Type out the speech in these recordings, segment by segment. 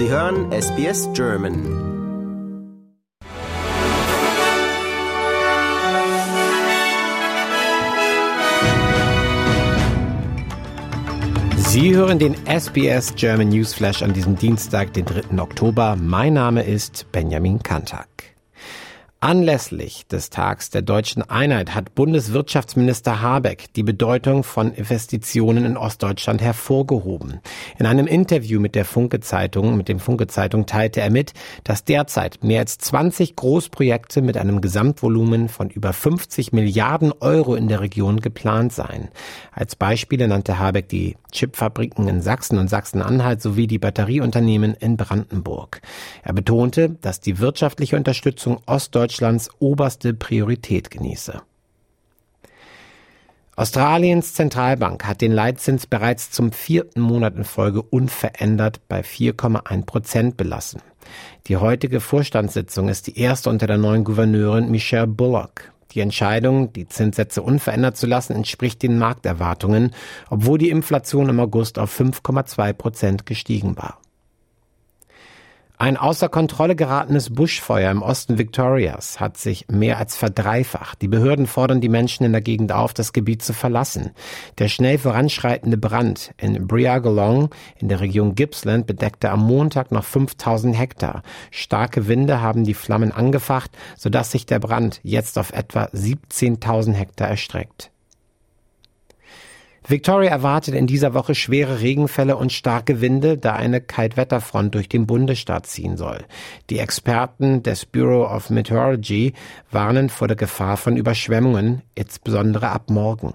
Sie hören SBS German. Sie hören den SBS German Newsflash an diesem Dienstag, den 3. Oktober. Mein Name ist Benjamin Kantak. Anlässlich des Tags der deutschen Einheit hat Bundeswirtschaftsminister Habeck die Bedeutung von Investitionen in Ostdeutschland hervorgehoben. In einem Interview mit der Funke Zeitung, mit dem Funke Zeitung teilte er mit, dass derzeit mehr als 20 Großprojekte mit einem Gesamtvolumen von über 50 Milliarden Euro in der Region geplant seien. Als Beispiele nannte Habeck die Chipfabriken in Sachsen und Sachsen-Anhalt sowie die Batterieunternehmen in Brandenburg. Er betonte, dass die wirtschaftliche Unterstützung Ostdeutschlands Deutschlands oberste Priorität genieße. Australiens Zentralbank hat den Leitzins bereits zum vierten Monat in Folge unverändert bei 4,1 Prozent belassen. Die heutige Vorstandssitzung ist die erste unter der neuen Gouverneurin Michelle Bullock. Die Entscheidung, die Zinssätze unverändert zu lassen, entspricht den Markterwartungen, obwohl die Inflation im August auf 5,2 Prozent gestiegen war. Ein außer Kontrolle geratenes Buschfeuer im Osten Victorias hat sich mehr als verdreifacht. Die Behörden fordern die Menschen in der Gegend auf, das Gebiet zu verlassen. Der schnell voranschreitende Brand in Briagolong in der Region Gippsland bedeckte am Montag noch 5000 Hektar. Starke Winde haben die Flammen angefacht, sodass sich der Brand jetzt auf etwa 17.000 Hektar erstreckt. Victoria erwartet in dieser Woche schwere Regenfälle und starke Winde, da eine Kaltwetterfront durch den Bundesstaat ziehen soll. Die Experten des Bureau of Meteorology warnen vor der Gefahr von Überschwemmungen, insbesondere ab morgen.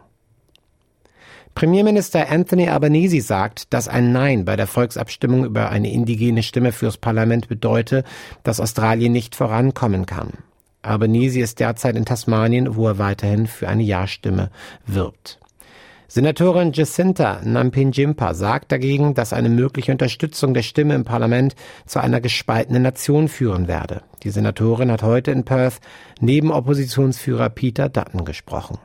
Premierminister Anthony Albanese sagt, dass ein Nein bei der Volksabstimmung über eine indigene Stimme fürs Parlament bedeute, dass Australien nicht vorankommen kann. Albanese ist derzeit in Tasmanien, wo er weiterhin für eine Ja-Stimme wirbt. Senatorin Jacinta Nampinjimpa sagt dagegen, dass eine mögliche Unterstützung der Stimme im Parlament zu einer gespaltenen Nation führen werde. Die Senatorin hat heute in Perth neben Oppositionsführer Peter Dutton gesprochen.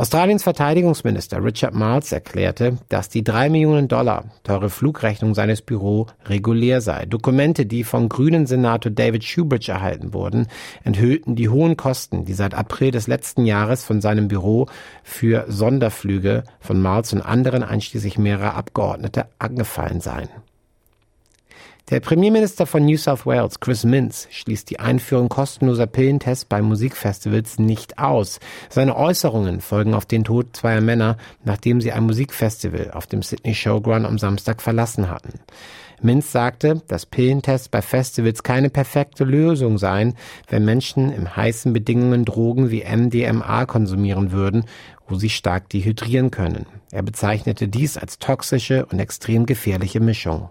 Australiens Verteidigungsminister Richard Marles erklärte, dass die drei Millionen Dollar teure Flugrechnung seines Büros regulär sei. Dokumente, die vom grünen Senator David Shoebridge erhalten wurden, enthüllten die hohen Kosten, die seit April des letzten Jahres von seinem Büro für Sonderflüge von Marles und anderen einschließlich mehrerer Abgeordnete angefallen seien. Der Premierminister von New South Wales, Chris Minns, schließt die Einführung kostenloser Pillentests bei Musikfestivals nicht aus. Seine Äußerungen folgen auf den Tod zweier Männer, nachdem sie ein Musikfestival auf dem Sydney Showground am Samstag verlassen hatten. Minz sagte, dass Pillentests bei Festivals keine perfekte Lösung seien, wenn Menschen in heißen Bedingungen Drogen wie MDMA konsumieren würden, wo sie stark dehydrieren können. Er bezeichnete dies als toxische und extrem gefährliche Mischung.